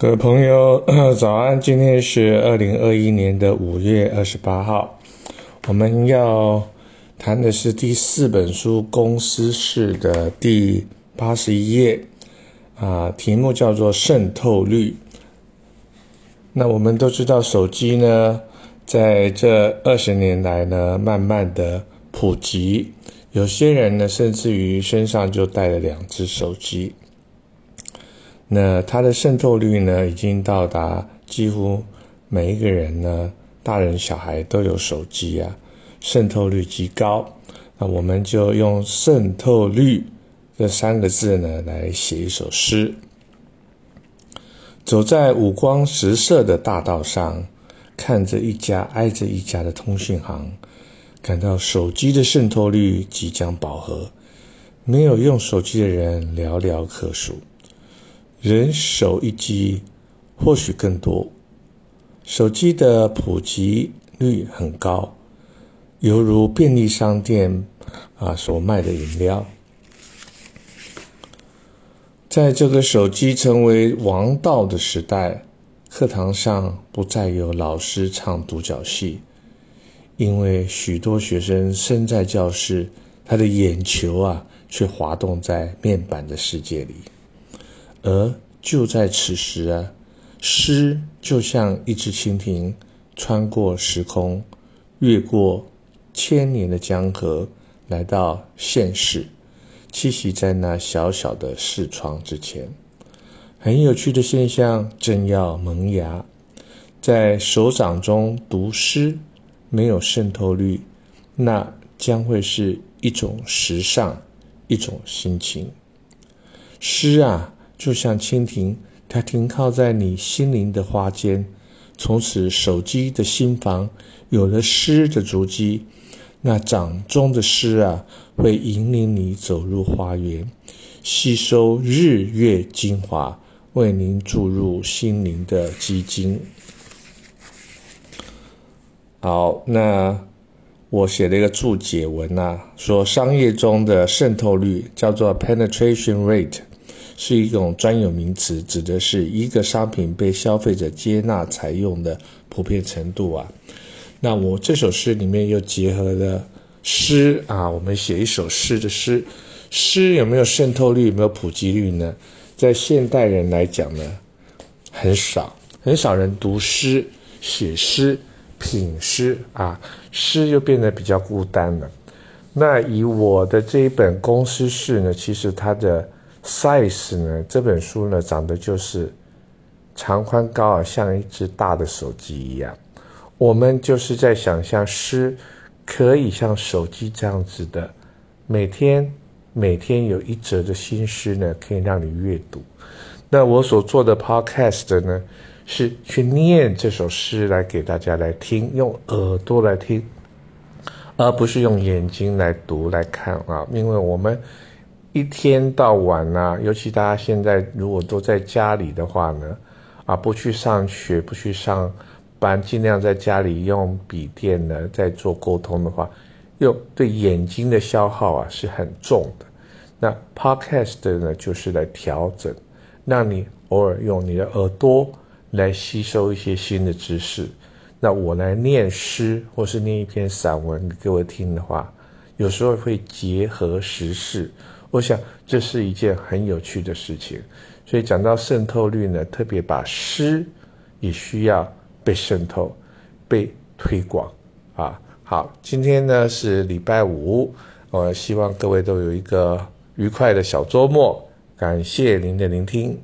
各位朋友，早安！今天是二零二一年的五月二十八号，我们要谈的是第四本书《公司式》的第八十一页，啊，题目叫做渗透率。那我们都知道，手机呢，在这二十年来呢，慢慢的普及，有些人呢，甚至于身上就带了两只手机。那它的渗透率呢，已经到达几乎每一个人呢，大人小孩都有手机啊，渗透率极高。那我们就用“渗透率”这三个字呢，来写一首诗。走在五光十色的大道上，看着一家挨着一家的通讯行，感到手机的渗透率即将饱和，没有用手机的人寥寥可数。人手一机，或许更多。手机的普及率很高，犹如便利商店啊所卖的饮料。在这个手机成为王道的时代，课堂上不再有老师唱独角戏，因为许多学生身在教室，他的眼球啊却滑动在面板的世界里。而就在此时啊，诗就像一只蜻蜓，穿过时空，越过千年的江河，来到现世，栖息在那小小的视窗之前。很有趣的现象正要萌芽，在手掌中读诗，没有渗透率，那将会是一种时尚，一种心情。诗啊！就像蜻蜓，它停靠在你心灵的花间。从此，手机的心房有了诗的足迹。那掌中的诗啊，会引领你走入花园，吸收日月精华，为您注入心灵的基金。好，那我写了一个注解文啊，说商业中的渗透率叫做 penetration rate。是一种专有名词，指的是一个商品被消费者接纳采用的普遍程度啊。那我这首诗里面又结合了诗啊，我们写一首诗的诗，诗有没有渗透率，有没有普及率呢？在现代人来讲呢，很少，很少人读诗、写诗、品诗啊，诗又变得比较孤单了。那以我的这一本公司式呢，其实它的。Size 呢？这本书呢，长得就是长宽高啊，像一只大的手机一样。我们就是在想象诗可以像手机这样子的，每天每天有一则的新诗呢，可以让你阅读。那我所做的 podcast 呢，是去念这首诗来给大家来听，用耳朵来听，而不是用眼睛来读来看啊，因为我们。一天到晚呐，尤其大家现在如果都在家里的话呢，啊，不去上学，不去上班，尽量在家里用笔电呢，在做沟通的话，又对眼睛的消耗啊是很重的。那 Podcast 呢，就是来调整，让你偶尔用你的耳朵来吸收一些新的知识。那我来念诗，或是念一篇散文给我听的话，有时候会结合时事。我想这是一件很有趣的事情，所以讲到渗透率呢，特别把诗也需要被渗透、被推广啊。好，今天呢是礼拜五，我希望各位都有一个愉快的小周末，感谢您的聆听。